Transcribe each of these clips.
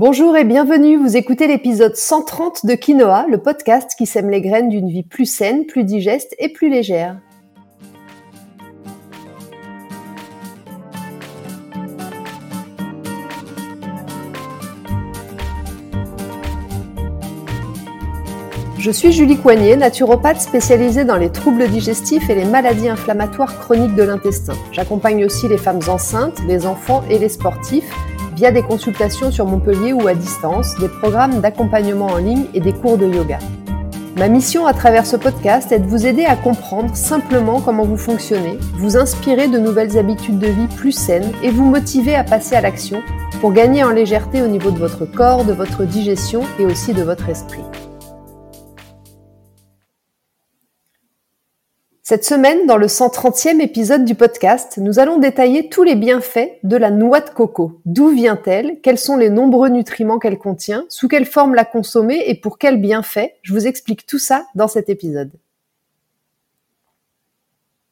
Bonjour et bienvenue, vous écoutez l'épisode 130 de Quinoa, le podcast qui sème les graines d'une vie plus saine, plus digeste et plus légère. Je suis Julie Coignet, naturopathe spécialisée dans les troubles digestifs et les maladies inflammatoires chroniques de l'intestin. J'accompagne aussi les femmes enceintes, les enfants et les sportifs via des consultations sur Montpellier ou à distance, des programmes d'accompagnement en ligne et des cours de yoga. Ma mission à travers ce podcast est de vous aider à comprendre simplement comment vous fonctionnez, vous inspirer de nouvelles habitudes de vie plus saines et vous motiver à passer à l'action pour gagner en légèreté au niveau de votre corps, de votre digestion et aussi de votre esprit. Cette semaine, dans le 130e épisode du podcast, nous allons détailler tous les bienfaits de la noix de coco. D'où vient-elle? Quels sont les nombreux nutriments qu'elle contient? Sous quelle forme la consommer? Et pour quels bienfaits Je vous explique tout ça dans cet épisode.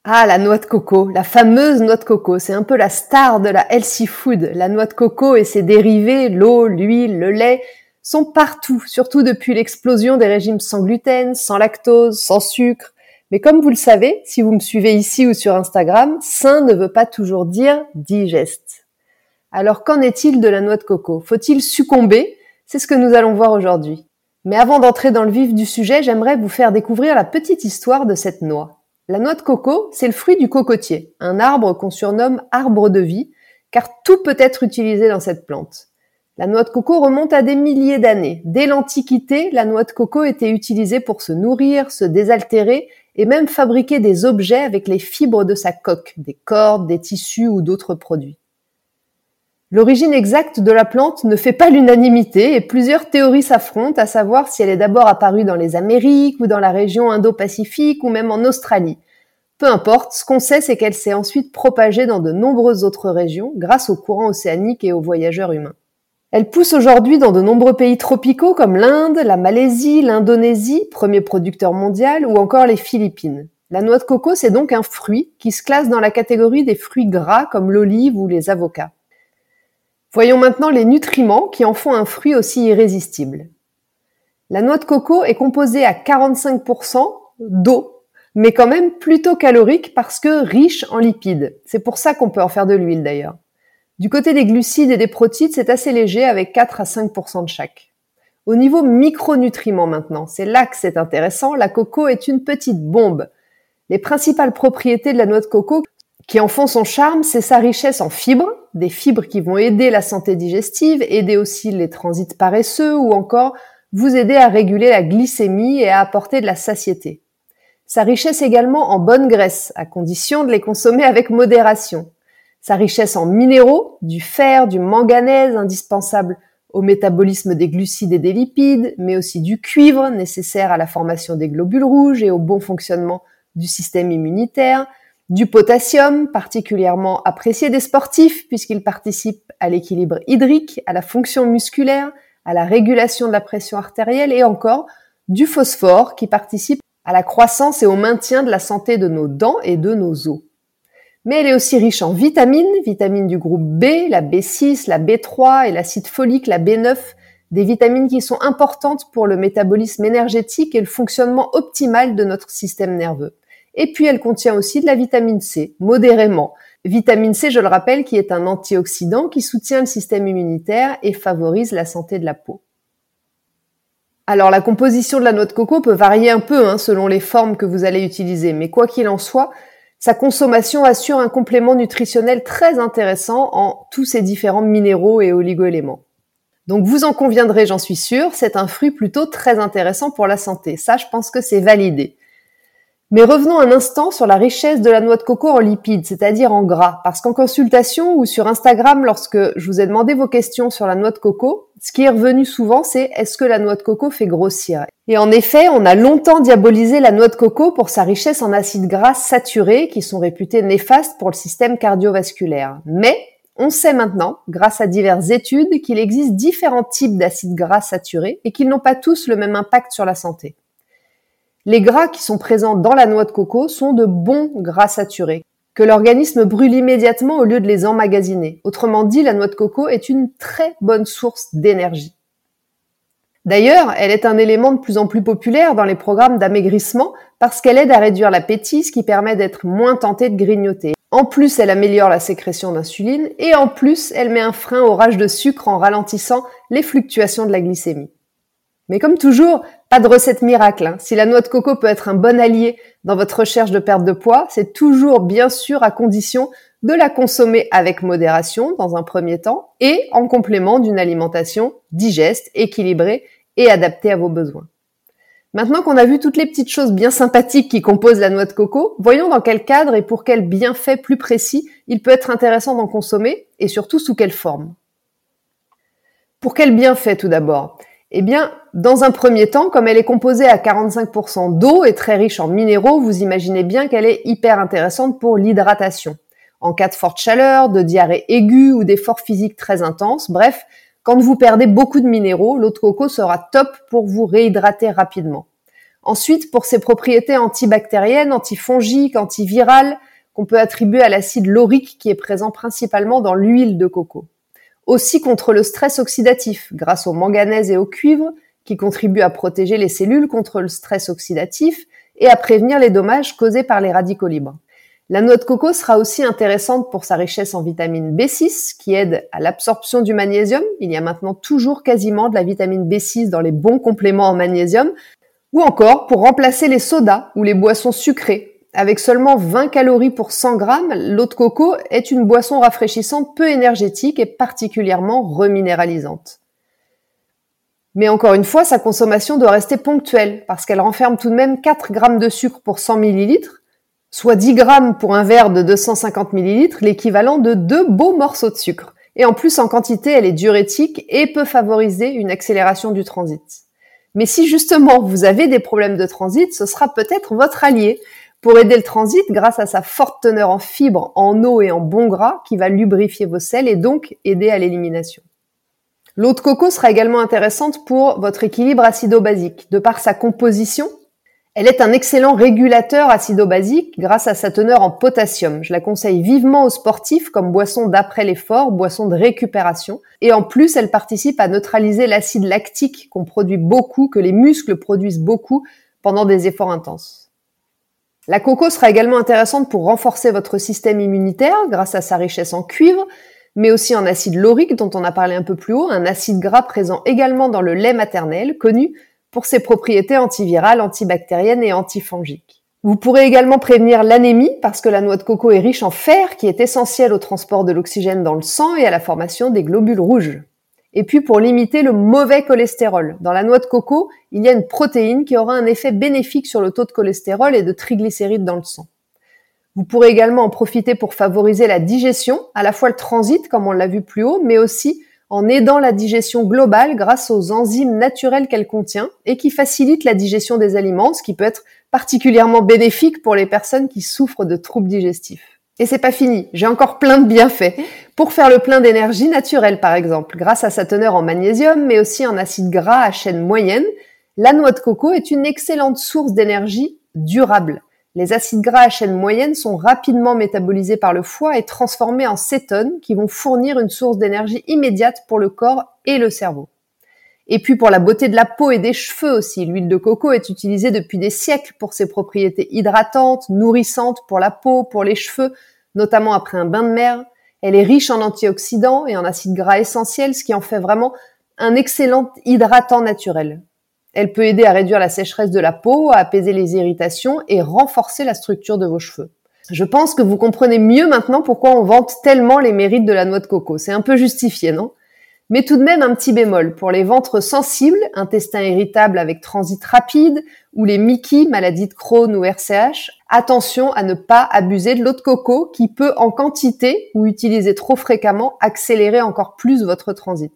Ah, la noix de coco, la fameuse noix de coco, c'est un peu la star de la healthy food. La noix de coco et ses dérivés, l'eau, l'huile, le lait, sont partout, surtout depuis l'explosion des régimes sans gluten, sans lactose, sans sucre mais comme vous le savez, si vous me suivez ici ou sur Instagram, sain ne veut pas toujours dire digeste. Alors qu'en est-il de la noix de coco? Faut-il succomber? C'est ce que nous allons voir aujourd'hui. Mais avant d'entrer dans le vif du sujet, j'aimerais vous faire découvrir la petite histoire de cette noix. La noix de coco, c'est le fruit du cocotier, un arbre qu'on surnomme arbre de vie, car tout peut être utilisé dans cette plante. La noix de coco remonte à des milliers d'années. Dès l'Antiquité, la noix de coco était utilisée pour se nourrir, se désaltérer et même fabriquer des objets avec les fibres de sa coque, des cordes, des tissus ou d'autres produits. L'origine exacte de la plante ne fait pas l'unanimité et plusieurs théories s'affrontent à savoir si elle est d'abord apparue dans les Amériques ou dans la région Indo-Pacifique ou même en Australie. Peu importe, ce qu'on sait c'est qu'elle s'est ensuite propagée dans de nombreuses autres régions grâce aux courants océaniques et aux voyageurs humains. Elle pousse aujourd'hui dans de nombreux pays tropicaux comme l'Inde, la Malaisie, l'Indonésie, premier producteur mondial, ou encore les Philippines. La noix de coco, c'est donc un fruit qui se classe dans la catégorie des fruits gras comme l'olive ou les avocats. Voyons maintenant les nutriments qui en font un fruit aussi irrésistible. La noix de coco est composée à 45% d'eau, mais quand même plutôt calorique parce que riche en lipides. C'est pour ça qu'on peut en faire de l'huile d'ailleurs. Du côté des glucides et des protides, c'est assez léger avec 4 à 5% de chaque. Au niveau micronutriments maintenant, c'est là que c'est intéressant, la coco est une petite bombe. Les principales propriétés de la noix de coco qui en font son charme, c'est sa richesse en fibres, des fibres qui vont aider la santé digestive, aider aussi les transits paresseux ou encore vous aider à réguler la glycémie et à apporter de la satiété. Sa richesse également en bonnes graisses, à condition de les consommer avec modération sa richesse en minéraux, du fer, du manganèse indispensable au métabolisme des glucides et des lipides, mais aussi du cuivre nécessaire à la formation des globules rouges et au bon fonctionnement du système immunitaire, du potassium, particulièrement apprécié des sportifs puisqu'il participe à l'équilibre hydrique, à la fonction musculaire, à la régulation de la pression artérielle et encore du phosphore qui participe à la croissance et au maintien de la santé de nos dents et de nos os mais elle est aussi riche en vitamines, vitamines du groupe B, la B6, la B3 et l'acide folique, la B9, des vitamines qui sont importantes pour le métabolisme énergétique et le fonctionnement optimal de notre système nerveux. Et puis elle contient aussi de la vitamine C, modérément. Vitamine C, je le rappelle, qui est un antioxydant qui soutient le système immunitaire et favorise la santé de la peau. Alors la composition de la noix de coco peut varier un peu hein, selon les formes que vous allez utiliser, mais quoi qu'il en soit, sa consommation assure un complément nutritionnel très intéressant en tous ces différents minéraux et oligoéléments. Donc vous en conviendrez, j'en suis sûre, c'est un fruit plutôt très intéressant pour la santé. Ça, je pense que c'est validé. Mais revenons un instant sur la richesse de la noix de coco en lipides, c'est-à-dire en gras, parce qu'en consultation ou sur Instagram, lorsque je vous ai demandé vos questions sur la noix de coco, ce qui est revenu souvent, c'est est-ce que la noix de coco fait grossir? Et en effet, on a longtemps diabolisé la noix de coco pour sa richesse en acides gras saturés, qui sont réputés néfastes pour le système cardiovasculaire. Mais on sait maintenant, grâce à diverses études, qu'il existe différents types d'acides gras saturés et qu'ils n'ont pas tous le même impact sur la santé. Les gras qui sont présents dans la noix de coco sont de bons gras saturés. que l'organisme brûle immédiatement au lieu de les emmagasiner. Autrement dit, la noix de coco est une très bonne source d'énergie. D'ailleurs, elle est un élément de plus en plus populaire dans les programmes d'amaigrissement parce qu'elle aide à réduire l'appétit, ce qui permet d'être moins tenté de grignoter. En plus, elle améliore la sécrétion d'insuline et en plus, elle met un frein au rage de sucre en ralentissant les fluctuations de la glycémie. Mais comme toujours, pas de recette miracle. Hein. Si la noix de coco peut être un bon allié dans votre recherche de perte de poids, c'est toujours bien sûr à condition de la consommer avec modération dans un premier temps et en complément d'une alimentation digeste, équilibrée et adaptée à vos besoins. Maintenant qu'on a vu toutes les petites choses bien sympathiques qui composent la noix de coco, voyons dans quel cadre et pour quel bienfait plus précis il peut être intéressant d'en consommer et surtout sous quelle forme. Pour quel bienfait tout d'abord? Eh bien, dans un premier temps, comme elle est composée à 45% d'eau et très riche en minéraux, vous imaginez bien qu'elle est hyper intéressante pour l'hydratation. En cas de forte chaleur, de diarrhée aiguë ou d'efforts physiques très intenses, bref, quand vous perdez beaucoup de minéraux, l'eau de coco sera top pour vous réhydrater rapidement. Ensuite, pour ses propriétés antibactériennes, antifongiques, antivirales, qu'on peut attribuer à l'acide laurique qui est présent principalement dans l'huile de coco aussi contre le stress oxydatif grâce au manganèse et au cuivre qui contribuent à protéger les cellules contre le stress oxydatif et à prévenir les dommages causés par les radicaux libres. La noix de coco sera aussi intéressante pour sa richesse en vitamine B6 qui aide à l'absorption du magnésium. Il y a maintenant toujours quasiment de la vitamine B6 dans les bons compléments en magnésium ou encore pour remplacer les sodas ou les boissons sucrées avec seulement 20 calories pour 100 grammes, l'eau de coco est une boisson rafraîchissante peu énergétique et particulièrement reminéralisante. Mais encore une fois, sa consommation doit rester ponctuelle parce qu'elle renferme tout de même 4 grammes de sucre pour 100 millilitres, soit 10 grammes pour un verre de 250 millilitres, l'équivalent de deux beaux morceaux de sucre. Et en plus, en quantité, elle est diurétique et peut favoriser une accélération du transit. Mais si justement vous avez des problèmes de transit, ce sera peut-être votre allié pour aider le transit grâce à sa forte teneur en fibres, en eau et en bons gras qui va lubrifier vos selles et donc aider à l'élimination. L'eau de coco sera également intéressante pour votre équilibre acido-basique. De par sa composition, elle est un excellent régulateur acido-basique grâce à sa teneur en potassium. Je la conseille vivement aux sportifs comme boisson d'après l'effort, boisson de récupération. Et en plus, elle participe à neutraliser l'acide lactique qu'on produit beaucoup, que les muscles produisent beaucoup pendant des efforts intenses. La coco sera également intéressante pour renforcer votre système immunitaire grâce à sa richesse en cuivre, mais aussi en acide laurique dont on a parlé un peu plus haut, un acide gras présent également dans le lait maternel, connu pour ses propriétés antivirales, antibactériennes et antifongiques. Vous pourrez également prévenir l'anémie parce que la noix de coco est riche en fer qui est essentiel au transport de l'oxygène dans le sang et à la formation des globules rouges. Et puis pour limiter le mauvais cholestérol. Dans la noix de coco, il y a une protéine qui aura un effet bénéfique sur le taux de cholestérol et de triglycérides dans le sang. Vous pourrez également en profiter pour favoriser la digestion, à la fois le transit, comme on l'a vu plus haut, mais aussi en aidant la digestion globale grâce aux enzymes naturelles qu'elle contient et qui facilitent la digestion des aliments, ce qui peut être particulièrement bénéfique pour les personnes qui souffrent de troubles digestifs. Et c'est pas fini, j'ai encore plein de bienfaits. Pour faire le plein d'énergie naturelle par exemple, grâce à sa teneur en magnésium, mais aussi en acide gras à chaîne moyenne, la noix de coco est une excellente source d'énergie durable. Les acides gras à chaîne moyenne sont rapidement métabolisés par le foie et transformés en cétones qui vont fournir une source d'énergie immédiate pour le corps et le cerveau. Et puis pour la beauté de la peau et des cheveux aussi, l'huile de coco est utilisée depuis des siècles pour ses propriétés hydratantes, nourrissantes pour la peau, pour les cheveux, notamment après un bain de mer. Elle est riche en antioxydants et en acides gras essentiels, ce qui en fait vraiment un excellent hydratant naturel. Elle peut aider à réduire la sécheresse de la peau, à apaiser les irritations et renforcer la structure de vos cheveux. Je pense que vous comprenez mieux maintenant pourquoi on vante tellement les mérites de la noix de coco. C'est un peu justifié, non? Mais tout de même un petit bémol. Pour les ventres sensibles, intestin irritable avec transit rapide, ou les Mickey, maladie de Crohn ou RCH, attention à ne pas abuser de l'eau de coco qui peut en quantité ou utilisée trop fréquemment accélérer encore plus votre transit.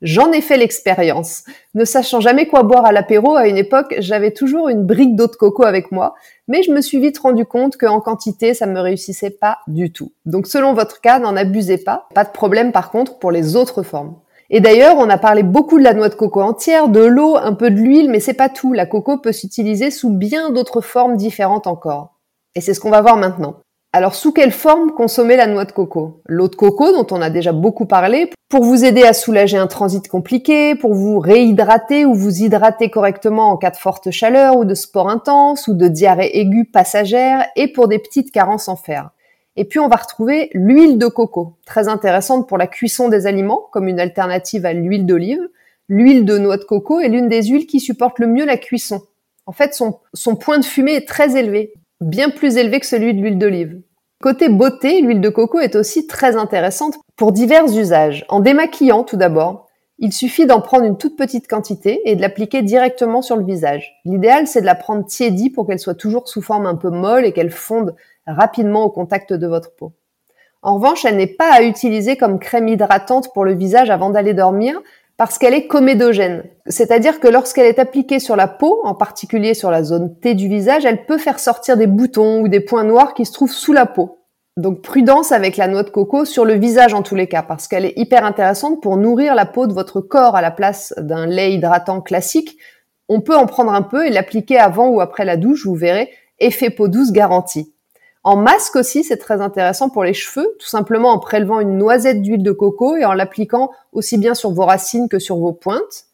J'en ai fait l'expérience. Ne sachant jamais quoi boire à l'apéro, à une époque, j'avais toujours une brique d'eau de coco avec moi, mais je me suis vite rendu compte qu'en quantité, ça me réussissait pas du tout. Donc selon votre cas, n'en abusez pas. Pas de problème par contre pour les autres formes. Et d'ailleurs, on a parlé beaucoup de la noix de coco entière, de l'eau, un peu de l'huile, mais c'est pas tout. La coco peut s'utiliser sous bien d'autres formes différentes encore. Et c'est ce qu'on va voir maintenant. Alors sous quelle forme consommer la noix de coco? L'eau de coco dont on a déjà beaucoup parlé pour vous aider à soulager un transit compliqué, pour vous réhydrater ou vous hydrater correctement en cas de forte chaleur ou de sport intense ou de diarrhée aiguë passagère et pour des petites carences en fer. Et puis on va retrouver l'huile de coco, très intéressante pour la cuisson des aliments comme une alternative à l'huile d'olive. L'huile de noix de coco est l'une des huiles qui supporte le mieux la cuisson. En fait, son, point de fumée est très élevé bien plus élevé que celui de l'huile d'olive. Côté beauté, l'huile de coco est aussi très intéressante pour divers usages. En démaquillant tout d'abord, il suffit d'en prendre une toute petite quantité et de l'appliquer directement sur le visage. L'idéal, c'est de la prendre tiédie pour qu'elle soit toujours sous forme un peu molle et qu'elle fonde rapidement au contact de votre peau. En revanche, elle n'est pas à utiliser comme crème hydratante pour le visage avant d'aller dormir parce qu'elle est comédogène. C'est-à-dire que lorsqu'elle est appliquée sur la peau, en particulier sur la zone T du visage, elle peut faire sortir des boutons ou des points noirs qui se trouvent sous la peau. Donc prudence avec la noix de coco sur le visage en tous les cas, parce qu'elle est hyper intéressante pour nourrir la peau de votre corps à la place d'un lait hydratant classique. On peut en prendre un peu et l'appliquer avant ou après la douche, vous verrez, effet peau douce garanti. En masque aussi, c'est très intéressant pour les cheveux, tout simplement en prélevant une noisette d'huile de coco et en l'appliquant aussi bien sur vos racines que sur vos pointes.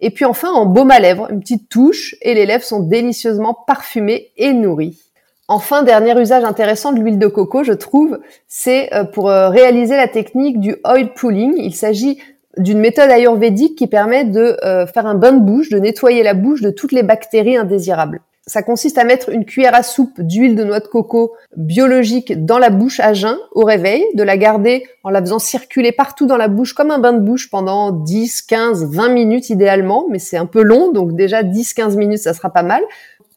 Et puis enfin, en baume à lèvres, une petite touche et les lèvres sont délicieusement parfumées et nourries. Enfin, dernier usage intéressant de l'huile de coco, je trouve, c'est euh, pour euh, réaliser la technique du oil pulling. Il s'agit d'une méthode ayurvédique qui permet de euh, faire un bain de bouche, de nettoyer la bouche de toutes les bactéries indésirables. Ça consiste à mettre une cuillère à soupe d'huile de noix de coco biologique dans la bouche à jeun au réveil, de la garder en la faisant circuler partout dans la bouche comme un bain de bouche pendant 10, 15, 20 minutes idéalement, mais c'est un peu long, donc déjà 10, 15 minutes, ça sera pas mal.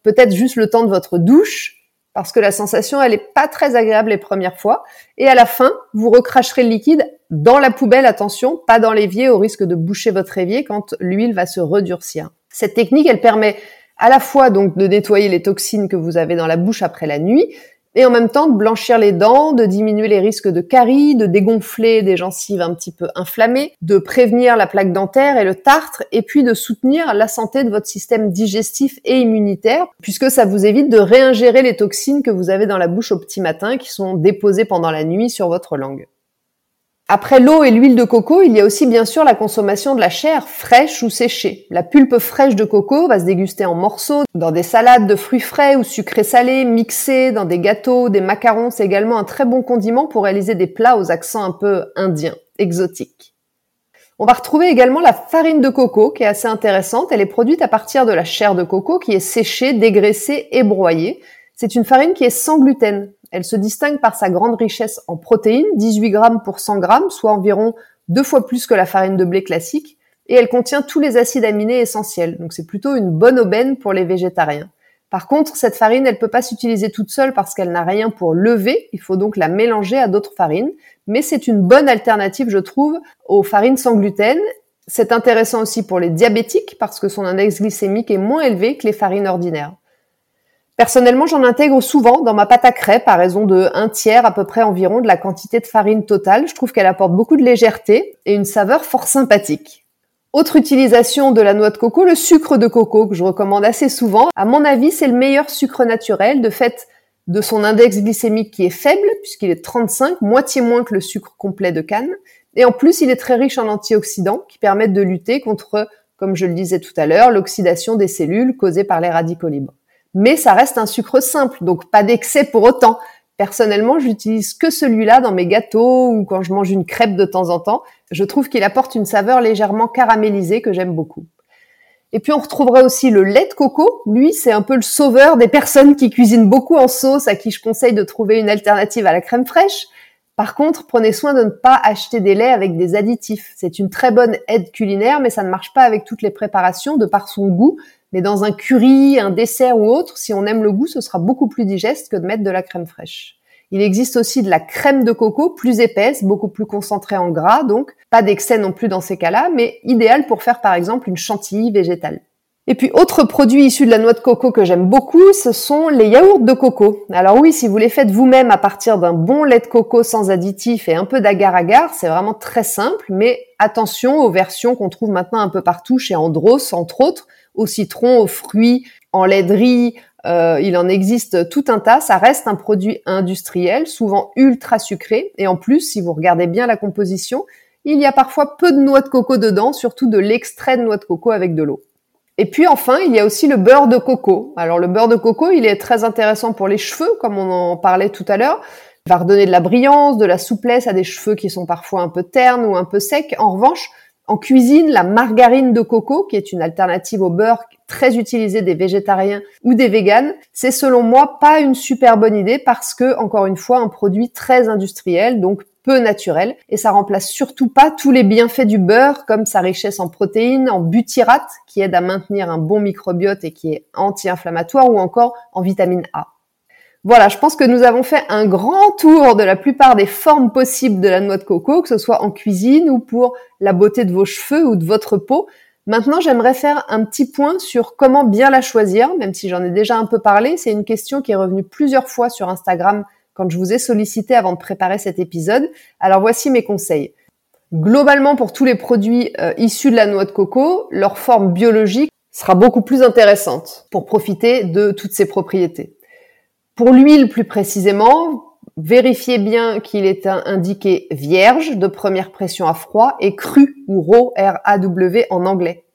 Peut-être juste le temps de votre douche, parce que la sensation, elle est pas très agréable les premières fois. Et à la fin, vous recracherez le liquide dans la poubelle, attention, pas dans l'évier, au risque de boucher votre évier quand l'huile va se redurcir. Cette technique, elle permet à la fois donc de nettoyer les toxines que vous avez dans la bouche après la nuit, et en même temps de blanchir les dents, de diminuer les risques de caries, de dégonfler des gencives un petit peu inflammées, de prévenir la plaque dentaire et le tartre, et puis de soutenir la santé de votre système digestif et immunitaire, puisque ça vous évite de réingérer les toxines que vous avez dans la bouche au petit matin qui sont déposées pendant la nuit sur votre langue. Après l'eau et l'huile de coco, il y a aussi bien sûr la consommation de la chair fraîche ou séchée. La pulpe fraîche de coco va se déguster en morceaux dans des salades de fruits frais ou sucrés salés, mixés dans des gâteaux, des macarons. C'est également un très bon condiment pour réaliser des plats aux accents un peu indiens, exotiques. On va retrouver également la farine de coco qui est assez intéressante. Elle est produite à partir de la chair de coco qui est séchée, dégraissée et broyée. C'est une farine qui est sans gluten. Elle se distingue par sa grande richesse en protéines, 18 grammes pour 100 grammes, soit environ deux fois plus que la farine de blé classique, et elle contient tous les acides aminés essentiels. Donc c'est plutôt une bonne aubaine pour les végétariens. Par contre, cette farine, elle peut pas s'utiliser toute seule parce qu'elle n'a rien pour lever. Il faut donc la mélanger à d'autres farines. Mais c'est une bonne alternative, je trouve, aux farines sans gluten. C'est intéressant aussi pour les diabétiques parce que son index glycémique est moins élevé que les farines ordinaires. Personnellement, j'en intègre souvent dans ma pâte à crêpes à raison de un tiers à peu près environ de la quantité de farine totale. Je trouve qu'elle apporte beaucoup de légèreté et une saveur fort sympathique. Autre utilisation de la noix de coco, le sucre de coco que je recommande assez souvent. À mon avis, c'est le meilleur sucre naturel de fait de son index glycémique qui est faible puisqu'il est 35, moitié moins que le sucre complet de canne. Et en plus, il est très riche en antioxydants qui permettent de lutter contre, comme je le disais tout à l'heure, l'oxydation des cellules causée par les radicaux libres mais ça reste un sucre simple, donc pas d'excès pour autant. Personnellement, j'utilise que celui-là dans mes gâteaux ou quand je mange une crêpe de temps en temps. Je trouve qu'il apporte une saveur légèrement caramélisée que j'aime beaucoup. Et puis on retrouverait aussi le lait de coco. Lui, c'est un peu le sauveur des personnes qui cuisinent beaucoup en sauce, à qui je conseille de trouver une alternative à la crème fraîche. Par contre, prenez soin de ne pas acheter des laits avec des additifs. C'est une très bonne aide culinaire, mais ça ne marche pas avec toutes les préparations de par son goût. Mais dans un curry, un dessert ou autre, si on aime le goût, ce sera beaucoup plus digeste que de mettre de la crème fraîche. Il existe aussi de la crème de coco plus épaisse, beaucoup plus concentrée en gras, donc pas d'excès non plus dans ces cas-là, mais idéal pour faire par exemple une chantilly végétale. Et puis autre produit issu de la noix de coco que j'aime beaucoup, ce sont les yaourts de coco. Alors oui, si vous les faites vous-même à partir d'un bon lait de coco sans additifs et un peu d'agar-agar, c'est vraiment très simple, mais attention aux versions qu'on trouve maintenant un peu partout chez Andros, entre autres, au citron, aux fruits, en lait euh, il en existe tout un tas. Ça reste un produit industriel, souvent ultra sucré. Et en plus, si vous regardez bien la composition, il y a parfois peu de noix de coco dedans, surtout de l'extrait de noix de coco avec de l'eau. Et puis enfin, il y a aussi le beurre de coco. Alors le beurre de coco, il est très intéressant pour les cheveux, comme on en parlait tout à l'heure. Il va redonner de la brillance, de la souplesse à des cheveux qui sont parfois un peu ternes ou un peu secs. En revanche, en cuisine, la margarine de coco, qui est une alternative au beurre très utilisée des végétariens ou des véganes, c'est selon moi pas une super bonne idée parce que, encore une fois, un produit très industriel, donc peu naturel, et ça remplace surtout pas tous les bienfaits du beurre, comme sa richesse en protéines, en butyrate, qui aide à maintenir un bon microbiote et qui est anti-inflammatoire, ou encore en vitamine A. Voilà, je pense que nous avons fait un grand tour de la plupart des formes possibles de la noix de coco, que ce soit en cuisine ou pour la beauté de vos cheveux ou de votre peau. Maintenant, j'aimerais faire un petit point sur comment bien la choisir, même si j'en ai déjà un peu parlé. C'est une question qui est revenue plusieurs fois sur Instagram quand je vous ai sollicité avant de préparer cet épisode. Alors voici mes conseils. Globalement, pour tous les produits euh, issus de la noix de coco, leur forme biologique sera beaucoup plus intéressante pour profiter de toutes ses propriétés. Pour l'huile plus précisément, vérifiez bien qu'il est indiqué vierge de première pression à froid et cru ou raw R-A-W en anglais.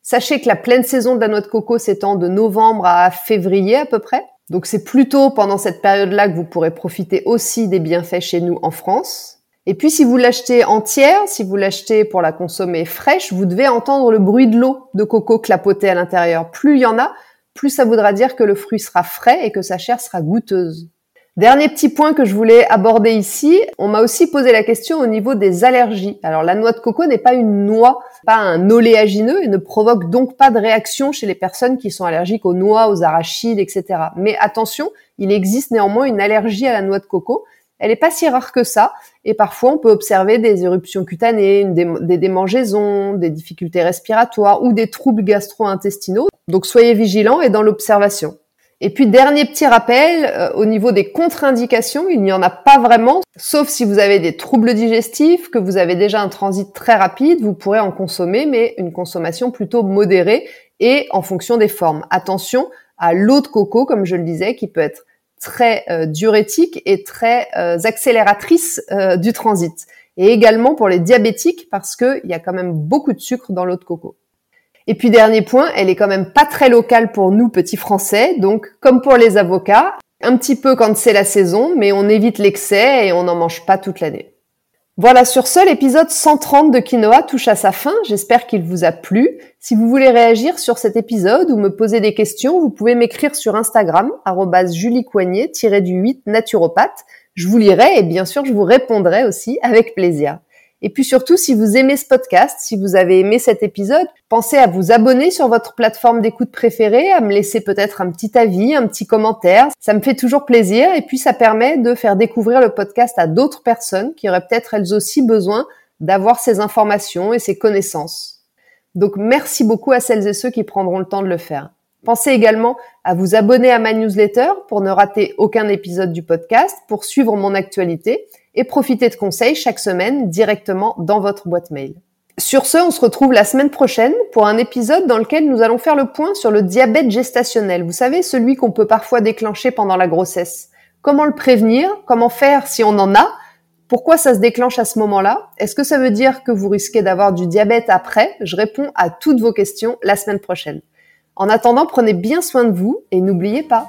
Sachez que la pleine saison de la noix de coco s'étend de novembre à février à peu près. Donc c'est plutôt pendant cette période-là que vous pourrez profiter aussi des bienfaits chez nous en France. Et puis si vous l'achetez entière, si vous l'achetez pour la consommer fraîche, vous devez entendre le bruit de l'eau de coco clapoter à l'intérieur. Plus il y en a, plus ça voudra dire que le fruit sera frais et que sa chair sera goûteuse. Dernier petit point que je voulais aborder ici, on m'a aussi posé la question au niveau des allergies. Alors la noix de coco n'est pas une noix, pas un oléagineux et ne provoque donc pas de réaction chez les personnes qui sont allergiques aux noix, aux arachides, etc. Mais attention, il existe néanmoins une allergie à la noix de coco. Elle n'est pas si rare que ça, et parfois on peut observer des éruptions cutanées, des démangeaisons, des difficultés respiratoires ou des troubles gastro-intestinaux. Donc soyez vigilants et dans l'observation. Et puis dernier petit rappel, euh, au niveau des contre-indications, il n'y en a pas vraiment, sauf si vous avez des troubles digestifs, que vous avez déjà un transit très rapide, vous pourrez en consommer, mais une consommation plutôt modérée et en fonction des formes. Attention à l'eau de coco, comme je le disais, qui peut être très euh, diurétique et très euh, accélératrice du transit. Et également pour les diabétiques, parce qu'il y a quand même beaucoup de sucre dans l'eau de coco. Et puis dernier point, elle est quand même pas très locale pour nous petits Français, donc comme pour les avocats, un petit peu quand c'est la saison, mais on évite l'excès et on n'en mange pas toute l'année. Voilà, sur ce, l'épisode 130 de Quinoa touche à sa fin. J'espère qu'il vous a plu. Si vous voulez réagir sur cet épisode ou me poser des questions, vous pouvez m'écrire sur Instagram, juliecoignet-du 8 naturopathe. Je vous lirai et bien sûr, je vous répondrai aussi avec plaisir. Et puis surtout, si vous aimez ce podcast, si vous avez aimé cet épisode, pensez à vous abonner sur votre plateforme d'écoute préférée, à me laisser peut-être un petit avis, un petit commentaire. Ça me fait toujours plaisir et puis ça permet de faire découvrir le podcast à d'autres personnes qui auraient peut-être elles aussi besoin d'avoir ces informations et ces connaissances. Donc merci beaucoup à celles et ceux qui prendront le temps de le faire. Pensez également à vous abonner à ma newsletter pour ne rater aucun épisode du podcast, pour suivre mon actualité et profiter de conseils chaque semaine directement dans votre boîte mail. Sur ce, on se retrouve la semaine prochaine pour un épisode dans lequel nous allons faire le point sur le diabète gestationnel. Vous savez, celui qu'on peut parfois déclencher pendant la grossesse. Comment le prévenir? Comment faire si on en a? Pourquoi ça se déclenche à ce moment-là? Est-ce que ça veut dire que vous risquez d'avoir du diabète après? Je réponds à toutes vos questions la semaine prochaine. En attendant, prenez bien soin de vous et n'oubliez pas,